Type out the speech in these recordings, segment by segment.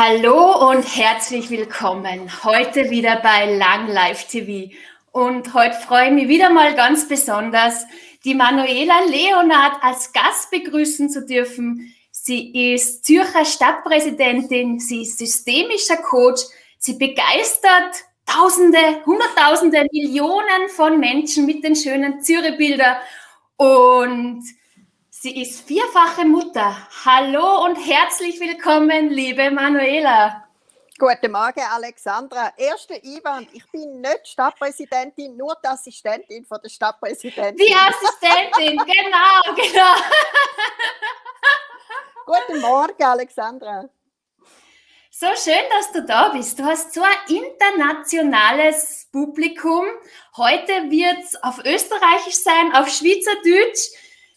Hallo und herzlich willkommen. Heute wieder bei Lang Live TV. Und heute freue ich mich wieder mal ganz besonders, die Manuela Leonard als Gast begrüßen zu dürfen. Sie ist Zürcher Stadtpräsidentin, sie ist systemischer Coach, sie begeistert Tausende, Hunderttausende, Millionen von Menschen mit den schönen Zürich-Bildern und Sie ist vierfache Mutter. Hallo und herzlich willkommen, liebe Manuela. Guten Morgen, Alexandra. Erster Einwand, ich bin nicht Stadtpräsidentin, nur die Assistentin von der Stadtpräsidentin. Die Assistentin, genau, genau. Guten Morgen, Alexandra. So schön, dass du da bist. Du hast so ein internationales Publikum. Heute wird es auf Österreichisch sein, auf Schweizerdeutsch.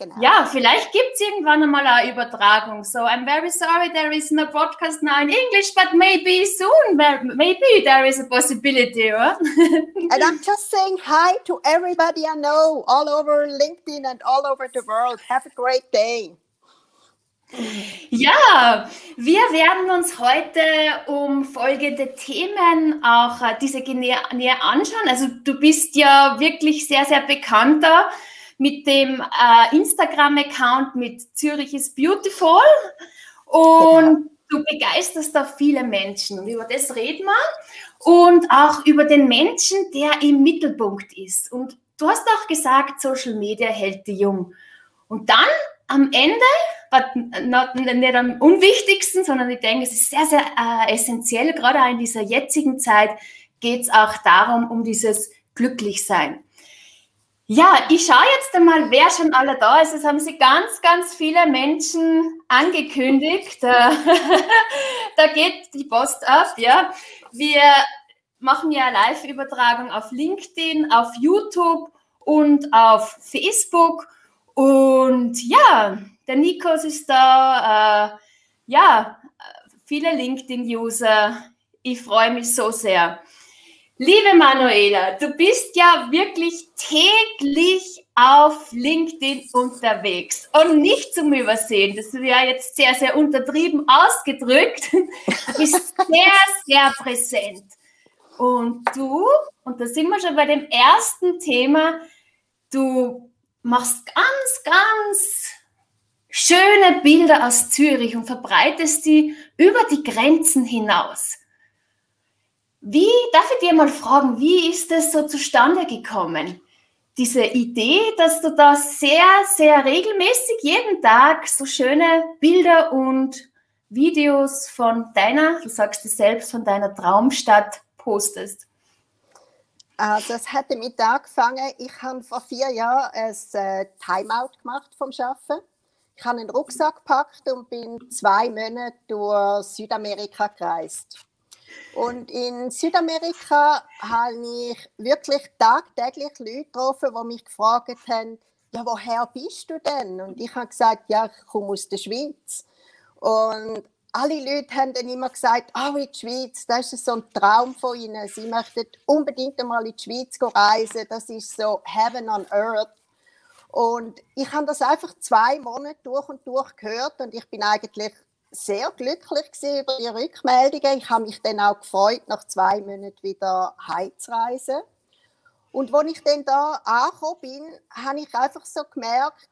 Genau. Ja, vielleicht gibt es irgendwann einmal eine Übertragung. So, I'm very sorry there is no broadcast now in English, but maybe soon, maybe there is a possibility. Right? and I'm just saying hi to everybody I know all over LinkedIn and all over the world. Have a great day. Ja, wir werden uns heute um folgende Themen auch äh, diese näher anschauen. Also du bist ja wirklich sehr, sehr bekannter mit dem äh, Instagram-Account mit Zürich is Beautiful und du begeisterst da viele Menschen und über das reden wir und auch über den Menschen, der im Mittelpunkt ist. Und du hast auch gesagt, Social Media hält die jung. Und dann am Ende, nicht am unwichtigsten, sondern ich denke, es ist sehr, sehr äh, essentiell, gerade auch in dieser jetzigen Zeit geht es auch darum, um dieses Glücklichsein. Ja, ich schaue jetzt einmal, wer schon alle da ist. Es haben sich ganz, ganz viele Menschen angekündigt. da geht die Post ab, ja. Wir machen ja Live-Übertragung auf LinkedIn, auf YouTube und auf Facebook. Und ja, der Nikos ist da. Äh, ja, viele LinkedIn-User. Ich freue mich so sehr. Liebe Manuela, du bist ja wirklich täglich auf LinkedIn unterwegs und nicht zum Übersehen. Das wäre jetzt sehr, sehr untertrieben ausgedrückt. Du bist sehr, sehr präsent. Und du, und da sind wir schon bei dem ersten Thema, du machst ganz, ganz schöne Bilder aus Zürich und verbreitest die über die Grenzen hinaus. Wie, darf ich dir mal fragen, wie ist es so zustande gekommen? Diese Idee, dass du da sehr, sehr regelmäßig jeden Tag so schöne Bilder und Videos von deiner, du sagst es selbst, von deiner Traumstadt postest. Also es hat damit angefangen, ich habe vor vier Jahren ein äh, Timeout gemacht vom Arbeiten. Ich habe einen Rucksack gepackt und bin zwei Monate durch Südamerika gereist. Und in Südamerika habe ich wirklich tagtäglich Leute getroffen, die mich gefragt haben, ja, woher bist du denn? Und ich habe gesagt, ja, ich komme aus der Schweiz. Und alle Leute haben dann immer gesagt, oh, in die Schweiz, das ist so ein Traum von ihnen. Sie möchten unbedingt einmal in die Schweiz reisen. Das ist so Heaven on Earth. Und ich habe das einfach zwei Monate durch und durch gehört und ich bin eigentlich sehr glücklich über die Rückmeldungen. Ich habe mich dann auch gefreut, nach zwei Monaten wieder heimzureisen. Und als ich dann da angekommen bin, habe ich einfach so gemerkt,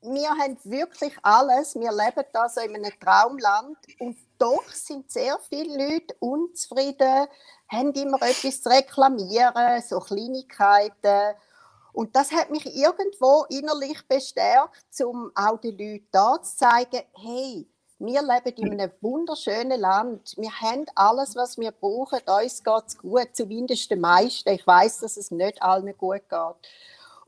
wir haben wirklich alles, wir leben da so in einem Traumland und doch sind sehr viele Leute unzufrieden, haben immer etwas zu reklamieren, so Kleinigkeiten. Und das hat mich irgendwo innerlich bestärkt, um auch den Leuten da zu zeigen, hey, wir leben in einem wunderschönen Land. Wir haben alles, was wir brauchen. Uns geht es gut, zumindest den meisten. Ich weiß, dass es nicht allen gut geht.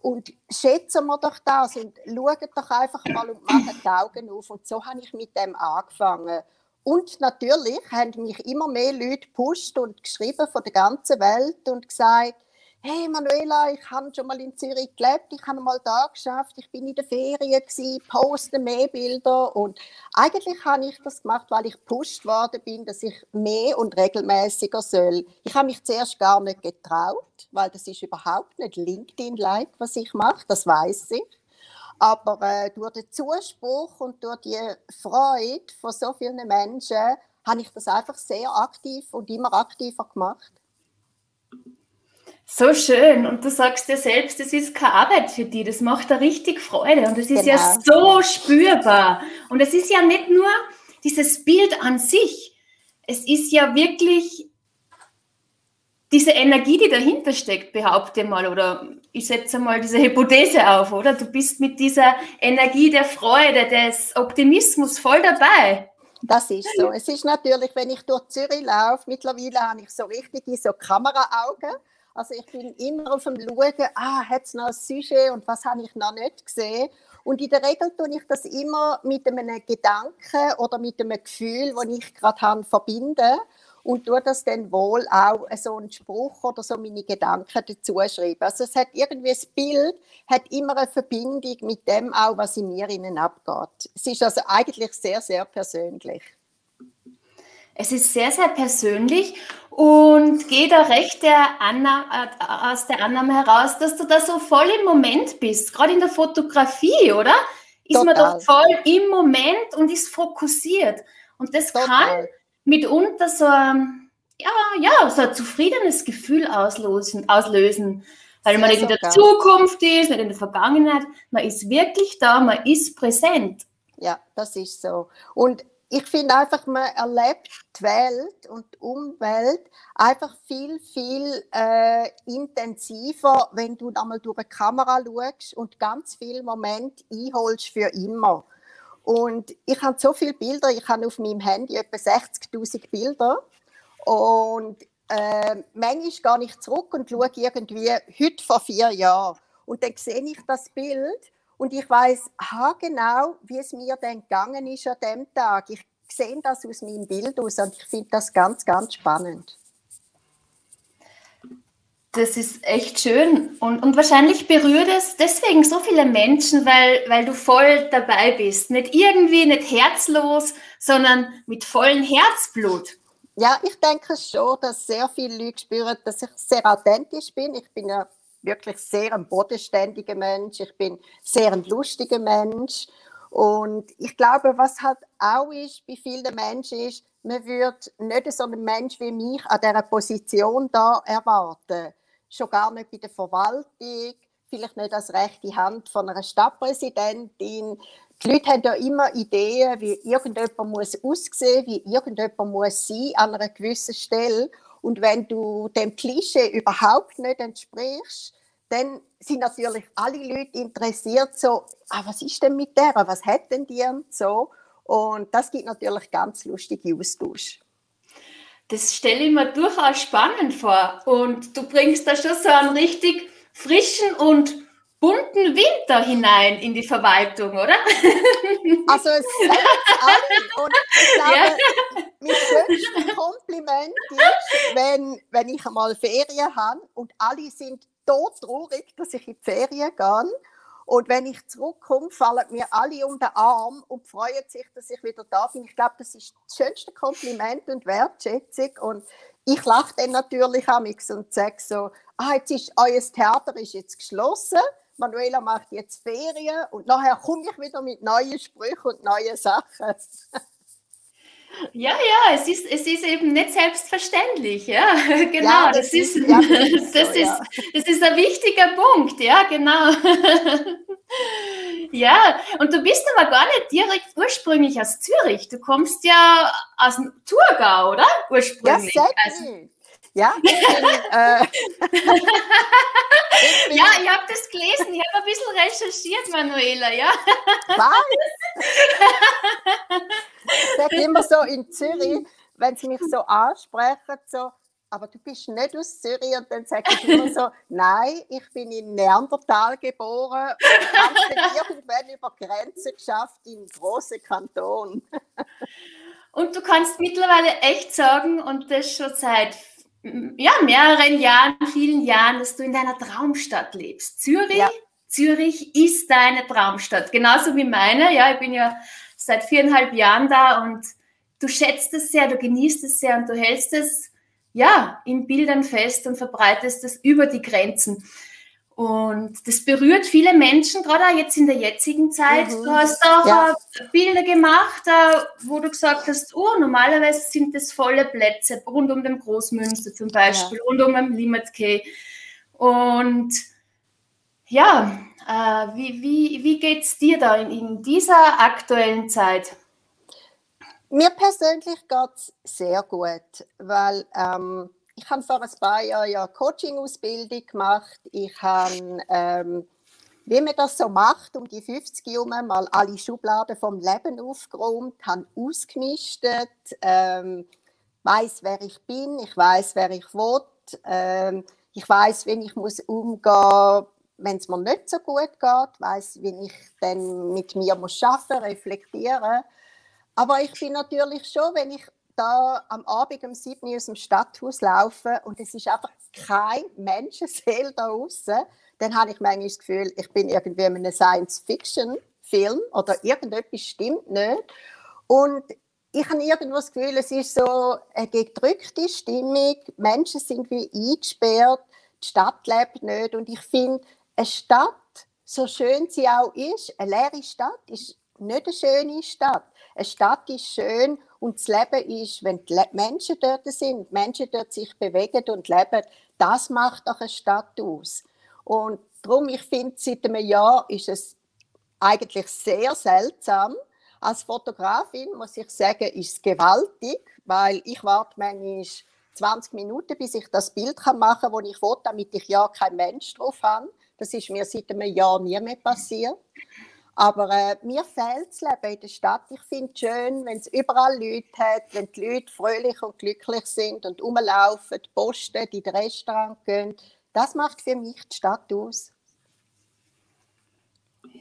Und schätzen wir doch das und schauen doch einfach mal und machen die Augen auf. Und so habe ich mit dem angefangen. Und natürlich haben mich immer mehr Leute gepusht und geschrieben von der ganzen Welt und gesagt, hey Manuela, ich habe schon mal in Zürich gelebt, ich habe mal da geschafft, ich bin in der Ferien gewesen, poste mehr Bilder und eigentlich habe ich das gemacht, weil ich gepusht worden bin, dass ich mehr und regelmäßiger soll. Ich habe mich zuerst gar nicht getraut, weil das ist überhaupt nicht LinkedIn-like, was ich mache, das weiß ich. Aber äh, durch den Zuspruch und durch die Freude von so vielen Menschen habe ich das einfach sehr aktiv und immer aktiver gemacht. So schön. Und du sagst dir selbst, das ist keine Arbeit für dich. Das macht da richtig Freude. Und das ist genau. ja so spürbar. Und es ist ja nicht nur dieses Bild an sich. Es ist ja wirklich diese Energie, die dahinter steckt, behaupte mal, oder ich setze mal diese Hypothese auf, oder? Du bist mit dieser Energie der Freude, des Optimismus voll dabei. Das ist so. Es ist natürlich, wenn ich durch Zürich laufe, mittlerweile habe ich so richtige so Kameraaugen. Also ich bin immer auf dem Schauen, ah, hat es noch ein Sujet und was habe ich noch nicht gesehen. Und in der Regel tue ich das immer mit einem Gedanken oder mit einem Gefühl, das ich gerade habe, verbinden und tue das dann wohl auch so einen Spruch oder so meine Gedanken dazu schreiben. Also es hat irgendwie das Bild, hat immer eine Verbindung mit dem auch, was in mir innen abgeht. Es ist also eigentlich sehr, sehr persönlich. Es ist sehr, sehr persönlich und geht auch recht der Anna, äh, aus der Annahme heraus, dass du da so voll im Moment bist, gerade in der Fotografie, oder? Ist Total. man doch voll im Moment und ist fokussiert. Und das Total. kann mitunter so ein, ja, ja, so ein zufriedenes Gefühl auslösen, auslösen weil man nicht in der Zukunft ist, nicht in der Vergangenheit. Man ist wirklich da, man ist präsent. Ja, das ist so. Und ich finde einfach, man erlebt die Welt und die Umwelt einfach viel, viel äh, intensiver, wenn du einmal durch eine Kamera schaust und ganz viele Momente einholst für immer. Und ich habe so viele Bilder, ich habe auf meinem Handy etwa 60.000 Bilder. Und äh, manchmal gehe ich zurück und schaue irgendwie heute vor vier Jahren. Und dann sehe ich das Bild und ich weiß genau, wie es mir dann gegangen ist an dem Tag. Ich sehe das aus meinem Bild aus und ich finde das ganz, ganz spannend. Das ist echt schön und, und wahrscheinlich berührt es deswegen so viele Menschen, weil, weil du voll dabei bist. Nicht irgendwie, nicht herzlos, sondern mit vollem Herzblut. Ja, ich denke schon, dass sehr viele Leute spüren, dass ich sehr authentisch bin. Ich bin ja wirklich sehr ein bodenständiger Mensch. Ich bin sehr ein lustiger Mensch. Und ich glaube, was halt auch ist bei vielen Menschen ist, man würde nicht so einen Mensch wie mich an dieser Position da erwarten schon gar nicht bei der Verwaltung, vielleicht nicht als rechte Hand von einer Stadtpräsidentin. Die Leute haben ja immer Ideen, wie irgendjemand muss aussehen, wie irgendjemand muss sein an einer gewissen Stelle. Und wenn du dem Klischee überhaupt nicht entsprichst, dann sind natürlich alle Leute interessiert, so, ah, was ist denn mit der, was hat denn die und so. Und das gibt natürlich ganz lustige Austausch das stelle ich mir durchaus spannend vor. Und du bringst da schon so einen richtig frischen und bunten Winter hinein in die Verwaltung, oder? Also es alle. Und ich glaube, ja. mein schönstes Kompliment ist, wenn, wenn ich einmal Ferien habe und alle sind todtraurig, dass ich in die Ferien gehe und wenn ich zurückkomme, fallen mir alle um den Arm und freuen sich, dass ich wieder da bin. Ich glaube, das ist das schönste Kompliment und Wertschätzung. Und ich lache dann natürlich amix und sage so, ah, jetzt ist euer Theater ist jetzt geschlossen. Manuela macht jetzt Ferien und nachher komme ich wieder mit neuen Sprüchen und neuen Sachen. Ja, ja, es ist, es ist eben nicht selbstverständlich, ja, genau, ja, das, das, ist, ist, ja, das, ist, das, so, ist das ist ein wichtiger Punkt, ja, genau. ja, und du bist aber gar nicht direkt ursprünglich aus Zürich, du kommst ja aus dem Thurgau, oder? Ursprünglich. Ja, also, ja, ich bin, äh, bin, ja, ich habe das gelesen, ich habe ein bisschen recherchiert, Manuela, ja. Was? Ich sage immer so in Zürich, wenn sie mich so ansprechen, so, aber du bist nicht aus Zürich und dann sage ich immer so, nein, ich bin in Neandertal geboren und habe irgendwann über Grenzen geschafft in große Kanton. Und du kannst mittlerweile echt sagen, und das schon seit ja, mehreren Jahren, vielen Jahren, dass du in deiner Traumstadt lebst. Zürich, ja. Zürich ist deine Traumstadt, genauso wie meine. Ja, ich bin ja seit viereinhalb Jahren da und du schätzt es sehr, du genießt es sehr und du hältst es ja in Bildern fest und verbreitest es über die Grenzen. Und das berührt viele Menschen, gerade auch jetzt in der jetzigen Zeit. Mhm. Du hast auch ja. Bilder gemacht, wo du gesagt hast, oh, normalerweise sind das volle Plätze rund um den Großmünster zum Beispiel, ja. rund um den Limit Key. Und ja, äh, wie, wie, wie geht es dir da in, in dieser aktuellen Zeit? Mir persönlich geht es sehr gut, weil ähm, ich habe vor ein paar Jahren ja Coaching-Ausbildung gemacht. Ich habe, ähm, wie man das so macht, um die 50 herum mal alle Schubladen vom Leben aufgeräumt, habe ausgemistet, ähm, weiß, wer ich bin, ich weiß, wer ich will, ähm, ich weiß, wie ich muss umgehen, wenn es mir nicht so gut geht, weiß, wie ich dann mit mir muss arbeiten, reflektieren. Aber ich bin natürlich schon, wenn ich da am Abend um 7 Uhr aus dem Stadthaus laufen und es ist einfach kein Menschenseele da draußen, dann habe ich manchmal das Gefühl, ich bin irgendwie in einem Science-Fiction-Film oder irgendetwas stimmt nicht. Und ich habe irgendwo das Gefühl, es ist so eine gedrückte Stimmung, Menschen sind wie eingesperrt, die Stadt lebt nicht und ich finde, eine Stadt, so schön sie auch ist, eine leere Stadt ist nicht eine schöne Stadt. Eine Stadt ist schön und das Leben ist, wenn die Menschen dort sind, Menschen dort sich bewegen und leben, das macht auch eine Stadt aus. Und darum, ich finde, seit einem Jahr ist es eigentlich sehr seltsam. Als Fotografin muss ich sagen, ist es gewaltig, weil ich warte manchmal 20 Minuten, bis ich das Bild machen kann, das ich will, damit ich ja kein Mensch drauf habe. Das ist mir seit einem Jahr nie mehr passiert. Aber äh, mir fehlt das Leben in der Stadt. Ich finde es schön, wenn es überall Leute hat, wenn die Leute fröhlich und glücklich sind und rumlaufen, posten, in die Restaurants gehen. Das macht für mich die Stadt aus.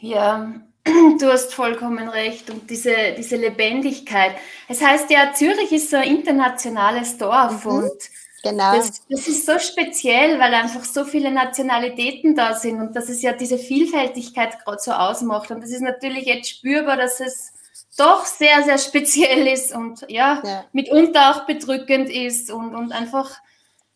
Ja, du hast vollkommen recht. Und diese, diese Lebendigkeit. Es heißt ja, Zürich ist so ein internationales Dorf mhm. und Genau. Das, das, ist so speziell, weil einfach so viele Nationalitäten da sind und dass es ja diese Vielfältigkeit gerade so ausmacht. Und das ist natürlich jetzt spürbar, dass es doch sehr, sehr speziell ist und ja, ja. mitunter auch bedrückend ist und, und einfach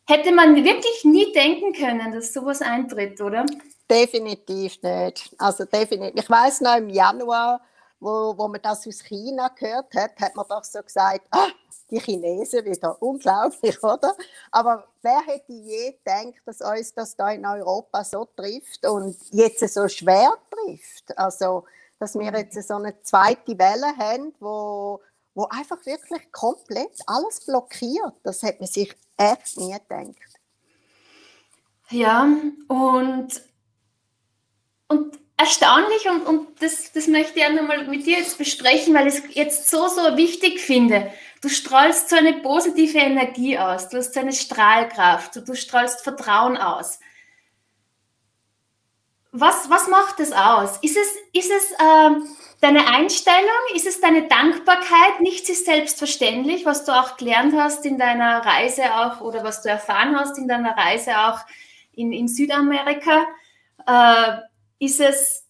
hätte man wirklich nie denken können, dass sowas eintritt, oder? Definitiv nicht. Also definitiv. Ich weiß noch im Januar, wo, wo man das aus China gehört hat, hat man doch so gesagt, ah, die Chinesen wieder. Unglaublich, oder? Aber wer hätte je gedacht, dass uns das da in Europa so trifft und jetzt so schwer trifft? Also, dass wir jetzt so eine zweite Welle haben, wo, wo einfach wirklich komplett alles blockiert. Das hätte man sich echt nie gedacht. Ja, und, und erstaunlich und, und das, das möchte ich auch nochmal mit dir jetzt besprechen, weil ich es jetzt so, so wichtig finde. Du strahlst so eine positive Energie aus, du hast so eine Strahlkraft, du, du strahlst Vertrauen aus. Was, was macht das aus? Ist es, ist es äh, deine Einstellung? Ist es deine Dankbarkeit? Nichts ist selbstverständlich, was du auch gelernt hast in deiner Reise auch oder was du erfahren hast in deiner Reise auch in, in Südamerika. Äh, ist es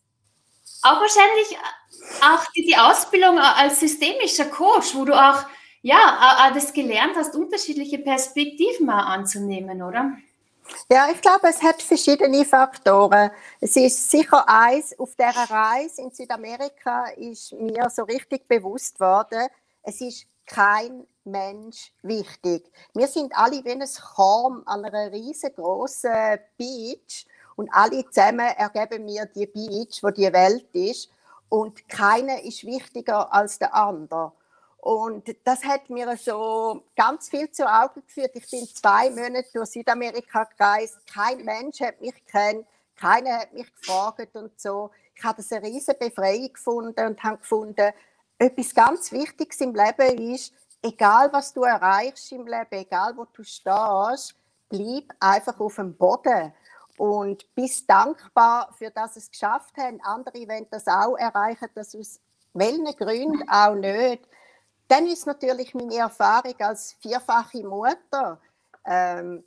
auch wahrscheinlich auch die, die Ausbildung als systemischer Coach, wo du auch ja, das gelernt hast, unterschiedliche Perspektiven mal anzunehmen, oder? Ja, ich glaube, es hat verschiedene Faktoren. Es ist sicher eins, auf der Reise in Südamerika ist mir so richtig bewusst worden, es ist kein Mensch wichtig. Wir sind alle wie ein Korn an einer riesengroßen Beach und alle zusammen ergeben mir die Beach, wo die Welt ist und keiner ist wichtiger als der andere. Und das hat mir so ganz viel zu Augen geführt. Ich bin zwei Monate durch Südamerika gereist. Kein Mensch hat mich kennt, keiner hat mich gefragt und so. Ich habe eine riesige Befreiung gefunden und habe gefunden, etwas ganz Wichtiges im Leben ist, egal was du erreichst im Leben, egal wo du stehst, bleib einfach auf dem Boden und bist dankbar für das es geschafft haben. Andere wollen das auch erreichen, das aus welchen Gründen auch nicht. Dann ist natürlich meine Erfahrung als vierfache Mutter. Ähm,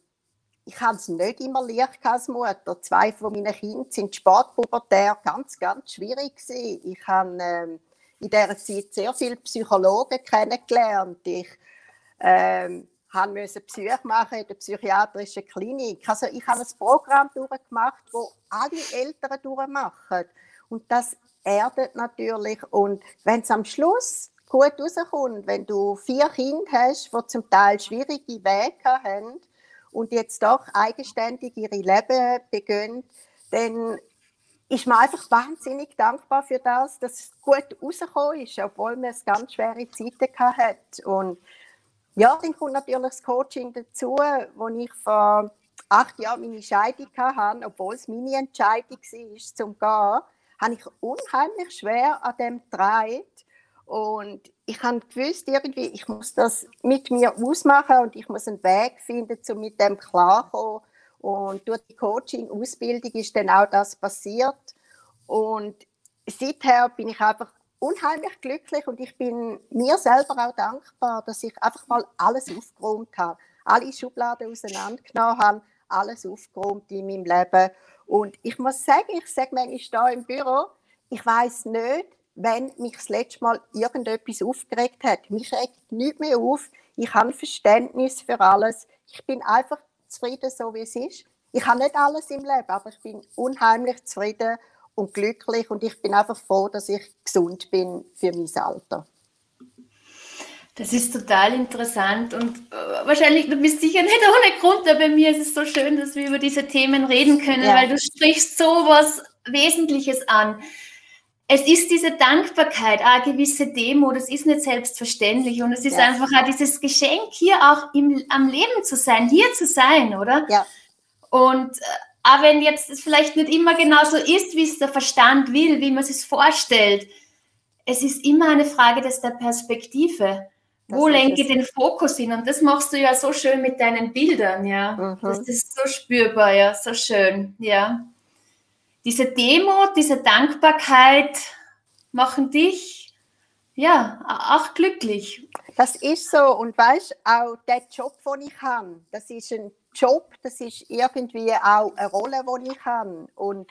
ich habe es nicht immer leicht als Mutter. Zwei von meinen Kindern sind sportpubertär, ganz, ganz schwierig gewesen. Ich habe ähm, in dieser Zeit sehr viele Psychologen kennengelernt. Ich ähm, musste Psych machen in der psychiatrischen Klinik. Also ich habe ein Programm durchgemacht, wo alle Eltern durchmachen. Und das erdet natürlich. Und wenn es am Schluss gut rauskommt, wenn du vier Kinder hast, die zum Teil schwierige Wege haben und jetzt doch eigenständig ihre Leben beginnen, dann ist man einfach wahnsinnig dankbar für das, dass es gut rausgekommen ist, obwohl man es ganz schwere Zeiten hat. Und ja, dann kommt natürlich das Coaching dazu, wo ich vor acht Jahren meine Scheidung hatte, obwohl es meine Entscheidung war, zum Gehen, habe ich unheimlich schwer an dem gedreht. Und ich habe gewusst, irgendwie, ich muss das mit mir ausmachen und ich muss einen Weg finden, um mit dem klarzukommen. Und durch die Coaching-Ausbildung ist dann auch das passiert. Und seither bin ich einfach unheimlich glücklich und ich bin mir selber auch dankbar, dass ich einfach mal alles aufgeräumt habe, alle Schubladen auseinandergenommen habe, alles aufgeräumt in meinem Leben. Und ich muss sagen, ich sage manchmal hier im Büro, ich weiß nicht, wenn mich das letzte Mal irgendetwas aufgeregt hat. Mich regt nichts mehr auf. Ich habe Verständnis für alles. Ich bin einfach zufrieden, so wie es ist. Ich habe nicht alles im Leben, aber ich bin unheimlich zufrieden und glücklich und ich bin einfach froh, dass ich gesund bin für mein Alter. Das ist total interessant und äh, wahrscheinlich, du bist sicher nicht ohne Grund, aber bei mir ist es so schön, dass wir über diese Themen reden können, ja. weil du sprichst so was Wesentliches an. Es ist diese Dankbarkeit, eine gewisse Demo, das ist nicht selbstverständlich und es ist ja. einfach auch dieses Geschenk, hier auch im, am Leben zu sein, hier zu sein, oder? Ja. Und auch wenn jetzt es vielleicht nicht immer genau so ist, wie es der Verstand will, wie man es sich vorstellt, es ist immer eine Frage des der Perspektive. Das Wo lenke ich den Fokus hin? Und das machst du ja so schön mit deinen Bildern, ja. Mhm. Das ist so spürbar, ja, so schön, ja. Diese Demut, diese Dankbarkeit machen dich, ja, auch glücklich. Das ist so. Und weißt auch der Job, den ich habe, das ist ein Job, das ist irgendwie auch eine Rolle, die ich habe. Und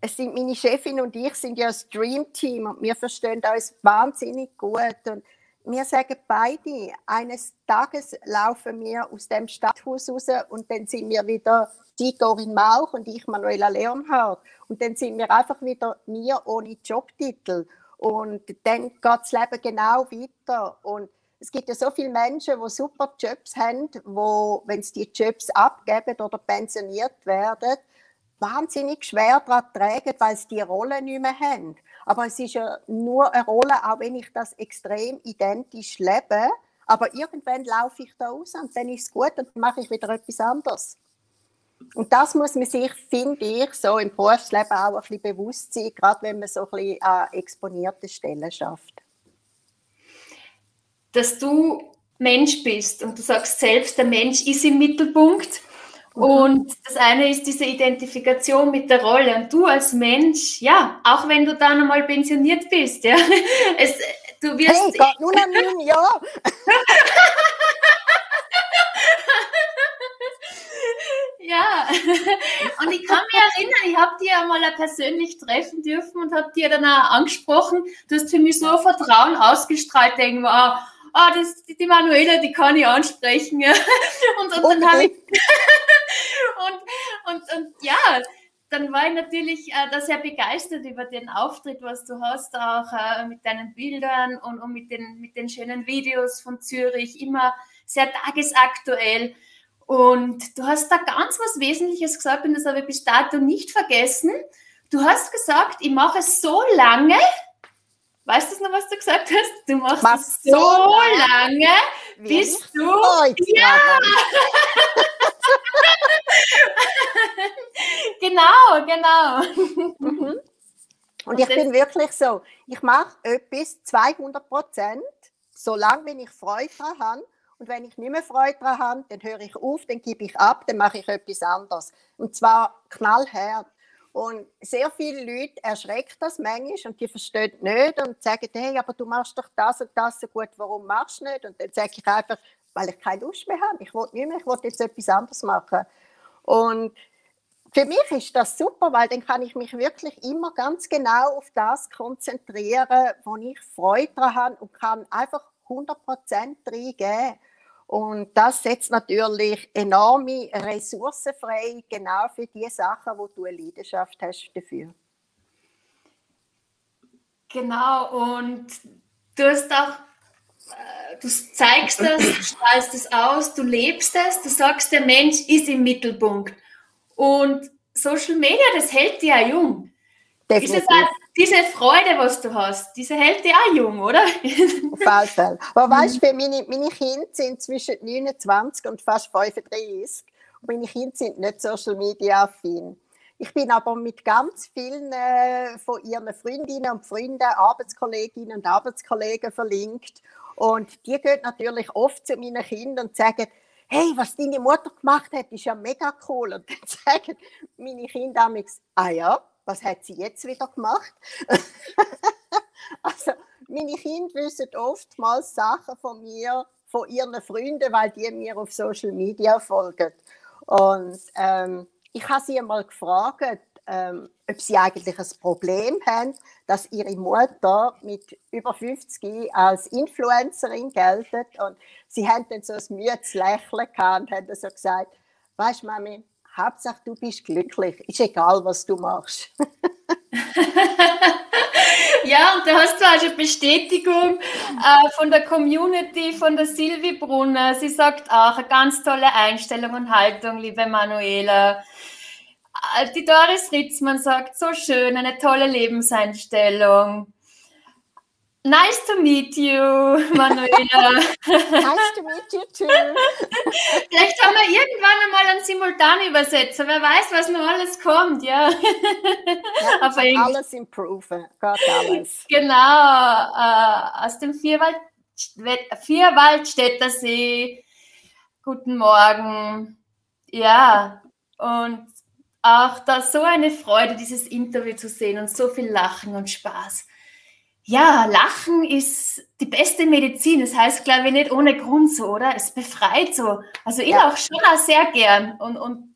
es sind meine Chefin und ich sind ja ein Dream-Team und wir verstehen uns wahnsinnig gut. Und wir sagen beide, eines Tages laufen wir aus dem Stadthaus raus und dann sind wir wieder die Corinne Mauch und ich Manuela Leonhardt. Und dann sind wir einfach wieder wir ohne Jobtitel. Und dann geht das Leben genau weiter. Und es gibt ja so viele Menschen, die super Jobs haben, wo, wenn sie die Jobs abgeben oder pensioniert werden, wahnsinnig schwer daran tragen, weil sie die Rolle nicht mehr haben. Aber es ist ja nur eine Rolle, auch wenn ich das extrem identisch lebe. Aber irgendwann laufe ich da aus und dann ist es gut und mache ich wieder etwas anderes. Und das muss man sich, finde ich, so im Berufsleben auch ein bisschen bewusst sein, gerade wenn man so ein bisschen an exponierte Stellen schafft dass du Mensch bist und du sagst selbst, der Mensch ist im Mittelpunkt. Mhm. Und das eine ist diese Identifikation mit der Rolle. Und du als Mensch, ja, auch wenn du dann einmal pensioniert bist, ja, es, du wirst. Hey Gott, nun an ja. und ich kann mich erinnern, ich habe dir einmal persönlich treffen dürfen und habe dir dann auch angesprochen. Du hast für mich so Vertrauen ausgestrahlt, denken wir, ah, ah, das, die, die Manuela, die kann ich ansprechen. Ja. Und, und dann habe ich. und, und, und ja, dann war ich natürlich äh, da sehr begeistert über den Auftritt, was du hast, auch äh, mit deinen Bildern und, und mit, den, mit den schönen Videos von Zürich, immer sehr tagesaktuell. Und du hast da ganz was Wesentliches gesagt und das habe ich bis dato nicht vergessen. Du hast gesagt, ich mache es so lange, Weißt du noch, was du gesagt hast? Du machst Mach es so lange, bis du. Ja! genau, genau. Mhm. Und, ich bin wirklich so, ich mache etwas 200 Prozent, solange wenn ich Freude daran habe. Und wenn ich nicht mehr Freude daran habe, dann höre ich auf, dann gebe ich ab, dann mache ich etwas anderes. Und zwar knallhart. Und sehr viele Leute erschreckt das manchmal und die verstehen nicht und sagen, hey, aber du machst doch das und das so gut, warum machst du nicht? Und dann sage ich einfach, weil ich keine Lust mehr habe. Ich will nicht mehr, ich will jetzt etwas anderes machen. Und für mich ist das super, weil dann kann ich mich wirklich immer ganz genau auf das konzentrieren, wo ich Freude daran habe und kann einfach 100% reingeben. Und das setzt natürlich enorme Ressourcen frei, genau für die Sachen, wo du eine Leidenschaft hast dafür. Genau, und du hast auch, äh, du zeigst das, du strahlst es aus, du lebst es, du sagst, der Mensch ist im Mittelpunkt. Und Social Media, das hält dich ja jung. Definitiv. Diese, diese Freude, was du hast, diese hält dich auch jung, oder? Auf. Aber weißt du, meine, meine Kinder sind zwischen 29 und fast 35 und meine Kinder sind nicht Social Media affin. Ich bin aber mit ganz vielen äh, von ihren Freundinnen und Freunden, Arbeitskolleginnen und Arbeitskollegen verlinkt. Und die gehen natürlich oft zu meinen Kindern und sagen, hey, was deine Mutter gemacht hat, ist ja mega cool. Und dann sagen meine Kinder ah ja, was hat sie jetzt wieder gemacht? also meine Kinder wissen oftmals Sachen von mir, von ihren Freunden, weil die mir auf Social Media folgen. Und ähm, ich habe sie einmal gefragt, ähm, ob sie eigentlich ein Problem haben, dass ihre Mutter mit über 50 als Influencerin geltet. Und sie haben dann so ein müdes Lächeln gehabt und haben so gesagt, weißt du, Mami, Hauptsache du bist glücklich, ist egal, was du machst. ja, und da hast du also Bestätigung äh, von der Community, von der Silvi Brunner. Sie sagt auch, eine ganz tolle Einstellung und Haltung, liebe Manuela. Äh, die Doris Ritzmann sagt, so schön, eine tolle Lebenseinstellung. Nice to meet you, Manuela. nice to meet you too. Vielleicht haben wir irgendwann einmal einen Simultanübersetzer. Wer weiß, was noch alles kommt, ja. ja alles improven, Gott alles. Genau, äh, aus dem Vierwald, Vierwaldstätter See. Guten Morgen. Ja, und auch da so eine Freude, dieses Interview zu sehen und so viel Lachen und Spaß. Ja, Lachen ist die beste Medizin. Das heißt, glaube ich, nicht ohne Grund so, oder? Es befreit so. Also ich ja. auch schon auch sehr gern. Und, und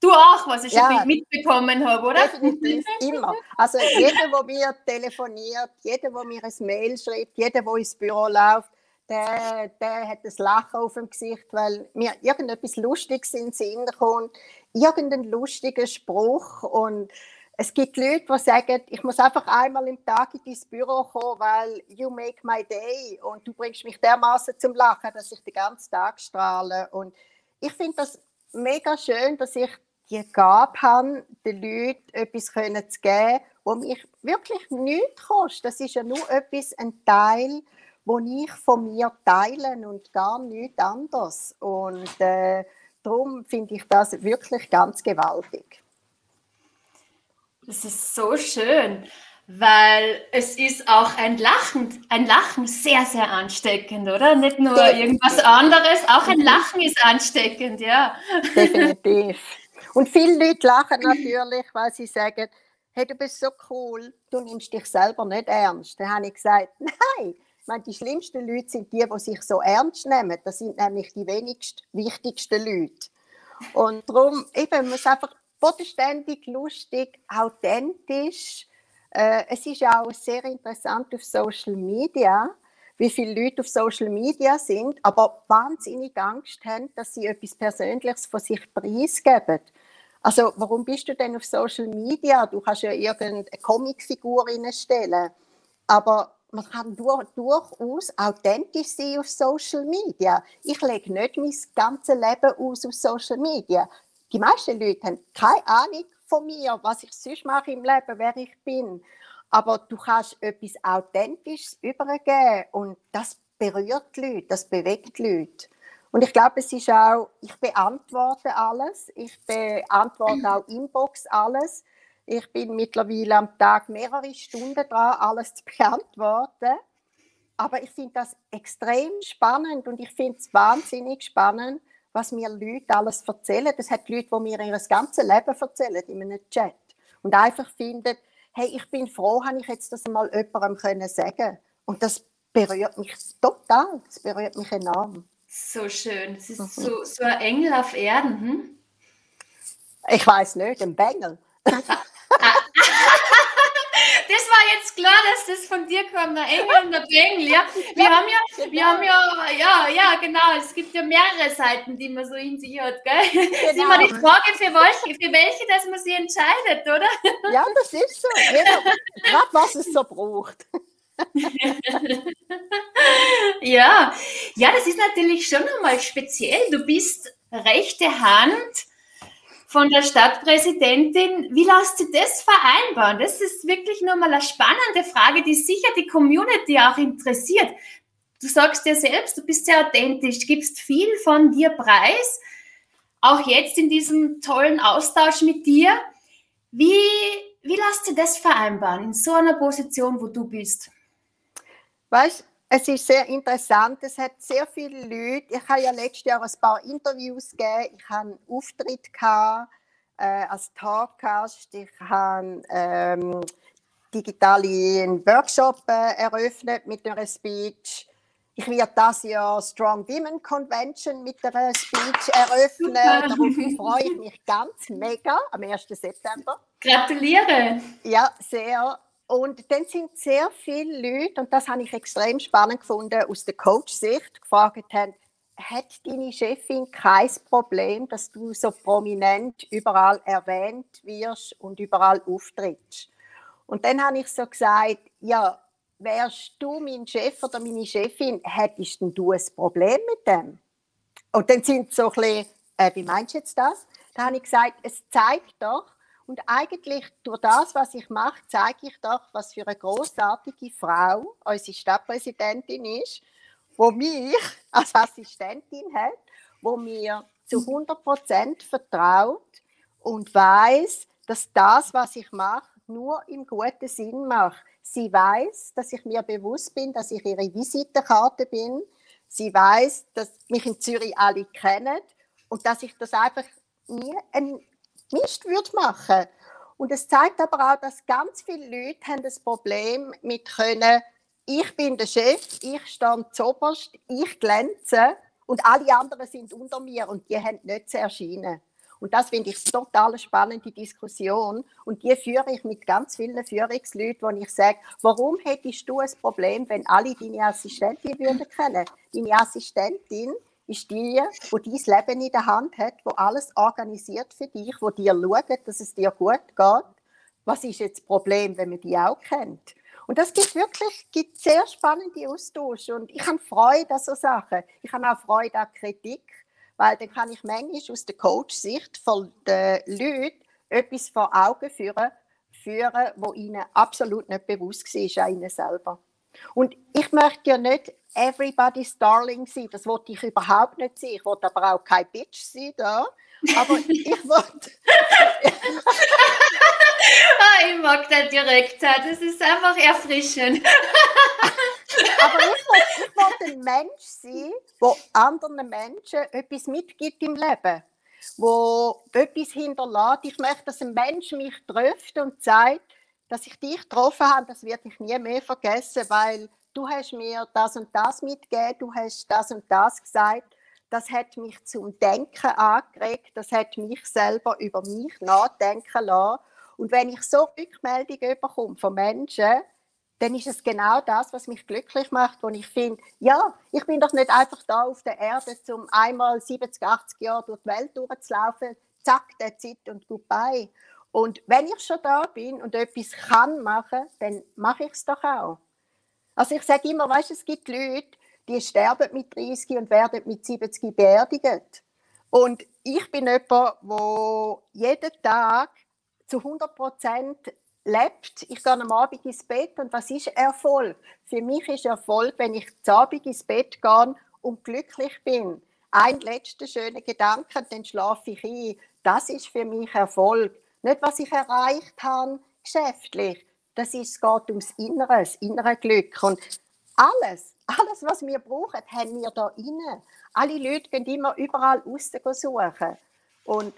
du auch, was ich ja. schon mitbekommen habe, oder? Definitiv, immer. Also jeder, der mir telefoniert, jeder, der mir ein Mail schreibt, jeder, der ins Büro läuft, der, der hat das Lachen auf dem Gesicht, weil mir irgendetwas Lustiges in den Sinn kommt, irgendein lustiger Spruch und es gibt Leute, die sagen, ich muss einfach einmal im Tag in dein Büro kommen, weil you make my day und du bringst mich dermaßen zum Lachen, dass ich den ganzen Tag strahle. Und ich finde das mega schön, dass ich die Gabe habe, den Leuten etwas zu geben, was mich wirklich nichts kostet. Das ist ja nur etwas, ein Teil, wo ich von mir teile und gar nichts anderes. Und äh, darum finde ich das wirklich ganz gewaltig. Das ist so schön, weil es ist auch ein Lachen, ein Lachen sehr, sehr ansteckend, oder? Nicht nur Definitiv. irgendwas anderes, auch ein Lachen ist ansteckend, ja. Definitiv. Und viele Leute lachen natürlich, weil sie sagen, hey, du bist so cool, du nimmst dich selber nicht ernst. Dann habe ich gesagt, nein, ich meine, die schlimmsten Leute sind die, die sich so ernst nehmen. Das sind nämlich die wenigst wichtigsten Leute. Und darum, eben, muss einfach bodenständig, lustig, authentisch. Äh, es ist auch sehr interessant auf Social Media, wie viele Leute auf Social Media sind, aber wahnsinnig Angst haben, dass sie etwas Persönliches von sich preisgeben. Also, warum bist du denn auf Social Media? Du kannst ja irgendeine Comicfigur stellen. Aber man kann durch, durchaus authentisch sein auf Social Media. Ich lege nicht mein ganzes Leben aus auf Social Media. Die meisten Leute haben keine Ahnung von mir, was ich sonst mache im Leben, wer ich bin. Aber du kannst etwas Authentisches übergeben und das berührt die Leute, das bewegt die Leute. Und ich glaube, es ist auch, ich beantworte alles, ich beantworte auch Inbox alles. Ich bin mittlerweile am Tag mehrere Stunden dran, alles zu beantworten. Aber ich finde das extrem spannend und ich finde es wahnsinnig spannend, was mir Leute alles erzählen. Das hat Leute, die mir ihr ganzes Leben erzählen in einem Chat. Und einfach finden, hey, ich bin froh, habe ich jetzt das mal jemandem können sagen. Und das berührt mich total. Das berührt mich enorm. So schön. Es ist mhm. so, so ein Engel auf Erden. Hm? Ich weiß nicht, ein Bengel. das war jetzt ganz klar, dass das von dir kommt, der Engel und der Bengel, ja. Wir haben ja, wir haben ja, ja, ja, genau, es gibt ja mehrere Seiten, die man so in sich hat, gell? Genau. Das ist immer die Frage, für welche, für welche, dass man sich entscheidet, oder? Ja, das ist so. Gerade was es so braucht. ja, ja, das ist natürlich schon einmal speziell. Du bist rechte Hand von der Stadtpräsidentin. Wie lässt sich das vereinbaren? Das ist wirklich nur mal eine spannende Frage, die sicher die Community auch interessiert. Du sagst dir selbst, du bist sehr authentisch, gibst viel von dir preis, auch jetzt in diesem tollen Austausch mit dir. Wie, wie lässt sich das vereinbaren in so einer Position, wo du bist? Weißt es ist sehr interessant. Es hat sehr viele Leute. Ich habe ja letztes Jahr ein paar Interviews gegeben. Ich habe einen Auftritt gehabt, äh, als Talkgast. Ich habe ähm, digitalen Workshop äh, eröffnet mit einer Speech. Ich werde das Jahr Strong Women Convention mit einer Speech eröffnen. Darauf freue ich mich ganz mega am 1. September. Gratuliere! Ja, sehr. Und dann sind sehr viele Leute, und das habe ich extrem spannend gefunden, aus der Coach-Sicht gefragt haben, hat deine Chefin kein Problem, dass du so prominent überall erwähnt wirst und überall auftrittst? Und dann habe ich so gesagt, ja, wärst du mein Chef oder meine Chefin, hättest du ein Problem mit dem? Und dann sind sie so ein bisschen, äh, wie meinst du jetzt das? Da habe ich gesagt, es zeigt doch, und eigentlich durch das, was ich mache, zeige ich doch, was für eine großartige Frau unsere Stadtpräsidentin ist, wo mich als Assistentin hat, wo mir zu 100 Prozent vertraut und weiß, dass das, was ich mache, nur im guten Sinn mache. Sie weiß, dass ich mir bewusst bin, dass ich ihre Visitenkarte bin. Sie weiß, dass mich in Zürich alle kennen und dass ich das einfach nie ein Mist würde machen. Und es zeigt aber auch, dass ganz viele Leute haben das Problem mit können, ich bin der Chef, ich stehe zuoberst, ich glänze und alle anderen sind unter mir und die haben nicht zu erscheinen. Und das finde ich total spannende Diskussion. Und die führe ich mit ganz vielen Führungsleuten, wo ich sage, warum hättest du ein Problem, wenn alle deine Assistentin würden kennen? Deine Assistentin ist die, wo dein Leben in der Hand hat, wo alles organisiert für dich, wo dir schaut, dass es dir gut geht. Was ist jetzt das Problem, wenn man die auch kennt? Und das gibt wirklich gibt sehr spannende Austausche. Und ich habe Freude an so Sachen. Ich habe auch Freude an Kritik, weil dann kann ich manchmal aus der Coach-Sicht von den Leuten etwas vor Augen führen, führen, wo ihnen absolut nicht bewusst war, an ihnen selber. Und ich möchte ja nicht everybody's darling sein, das wollte ich überhaupt nicht sein. Ich wollte aber auch kein Bitch sein da. Aber ich wollte. ah, ich mag den direkt, das ist einfach erfrischend. aber ich wollte, ich wollte ein Mensch sein, der anderen Menschen etwas mitgibt im Leben. Wo etwas hinterlässt. Ich möchte, dass ein Mensch mich trifft und sagt, dass ich dich getroffen habe, das werde ich nie mehr vergessen, weil du hast mir das und das mitgegeben, du hast das und das gesagt. Das hat mich zum Denken angeregt, das hat mich selber über mich nachdenken lassen. Und wenn ich so Rückmeldungen bekomme von Menschen, dann ist es genau das, was mich glücklich macht, wo ich finde, ja, ich bin doch nicht einfach da auf der Erde, um einmal 70, 80 Jahre durch die Welt durchzulaufen, zack, der Zeit und goodbye. Und wenn ich schon da bin und etwas kann machen, dann mache ich es doch auch. Also ich sage immer, weißt, es gibt Leute, die sterben mit 30 und werden mit 70 beerdigt. Und ich bin jemand, der jeden Tag zu 100 Prozent lebt. Ich gehe am Abend ins Bett und was ist Erfolg? Für mich ist Erfolg, wenn ich zu Abend ins Bett gehe und glücklich bin. Ein letzter schöner Gedanke, dann schlafe ich ein. Das ist für mich Erfolg. Nicht, was ich erreicht habe, geschäftlich. Das ist, es geht ums Innere, das innere Glück. Und alles, alles, was wir brauchen, haben wir da inne. Alle Leute gehen immer überall raus suchen. Und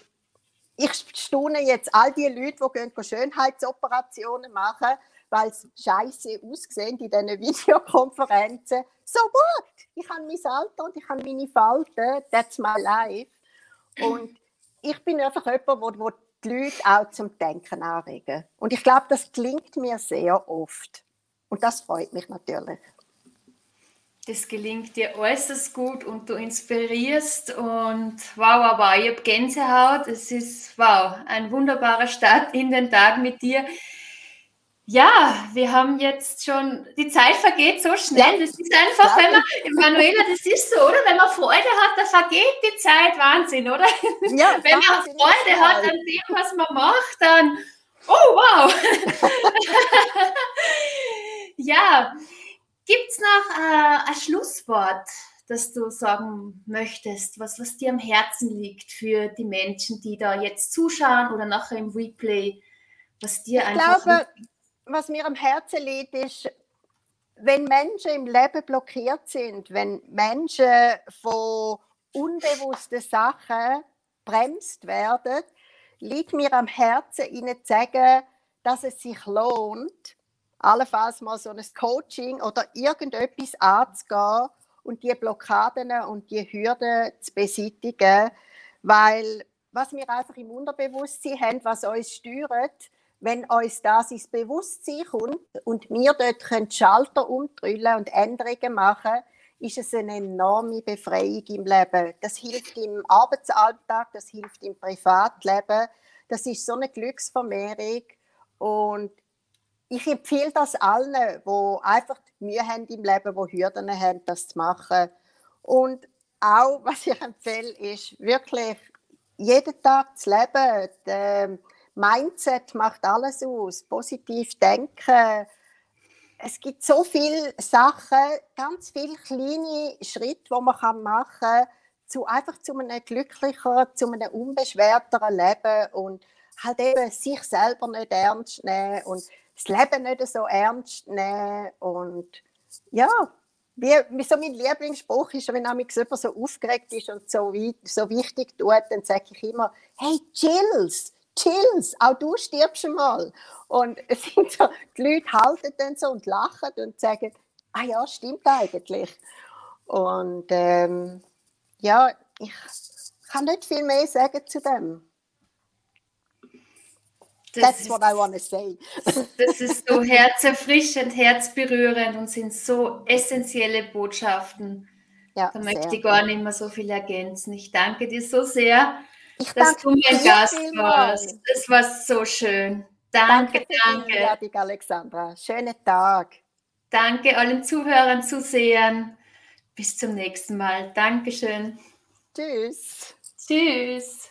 ich staune jetzt all die Leute, die Schönheitsoperationen machen, weil es scheiße aussehen in diesen Videokonferenzen. So what? Ich habe mein Alter und ich habe meine Falten. That's my life. Und ich bin einfach jemand, der die Leute auch zum Denken anregen. Und ich glaube, das klingt mir sehr oft. Und das freut mich natürlich. Das gelingt dir äußerst gut und du inspirierst und wow, wow, wow, ich habe Gänsehaut. Es ist wow, ein wunderbarer Start in den Tag mit dir. Ja, wir haben jetzt schon, die Zeit vergeht so schnell. Das ist einfach, wenn man, Manuela, das ist so, oder? Wenn man Freude hat, da vergeht die Zeit Wahnsinn, oder? Ja, wenn man Freude hat an dem, was man macht, dann, oh wow. ja, gibt es noch äh, ein Schlusswort, das du sagen möchtest, was, was dir am Herzen liegt für die Menschen, die da jetzt zuschauen oder nachher im Replay, was dir ich einfach. Glaube, was mir am Herzen liegt, ist, wenn Menschen im Leben blockiert sind, wenn Menschen von unbewussten Sachen bremst werden, liegt mir am Herzen, ihnen zu sagen, dass es sich lohnt, allenfalls mal so ein Coaching oder irgendetwas anzugehen und die Blockaden und die Hürden zu beseitigen, weil was wir einfach im Unterbewusstsein haben, was uns steuert, wenn uns das ins Bewusstsein kommt und wir dort können Schalter umdrüllen und Änderungen machen, ist es eine enorme Befreiung im Leben. Das hilft im Arbeitsalltag, das hilft im Privatleben. Das ist so eine Glücksvermehrung und ich empfehle das allen, die einfach Mühe haben im Leben, die Hürden haben, das zu machen. Und auch, was ich empfehle, ist wirklich jeden Tag zu leben. Mindset macht alles aus. Positiv denken. Es gibt so viele Sachen, ganz viele kleine Schritte, die man machen kann, zu, einfach zu einem glücklicheren, zu einem unbeschwerteren Leben und halt eben sich selber nicht ernst nehmen und das Leben nicht so ernst nehmen und ja, wie, so mein Lieblingsspruch ist, wenn jemand so aufgeregt ist und so, so wichtig tut, dann sage ich immer, hey, chills, chills, auch du stirbst schon mal. Und es sind so, die Leute halten dann so und lachen und sagen, ah ja, stimmt eigentlich. Und ähm, ja, ich kann nicht viel mehr sagen zu dem. Das That's what I want to say. Das ist so herzerfrischend, herzberührend und sind so essentielle Botschaften. Ja, da möchte ich gar nicht mehr so viel ergänzen. Ich danke dir so sehr ich dass du mein Gast warst. Es war so schön. Danke, danke. danke. Alexandra. Schönen Tag. Danke allen Zuhörern, Zusehern. Bis zum nächsten Mal. Dankeschön. Tschüss. Tschüss.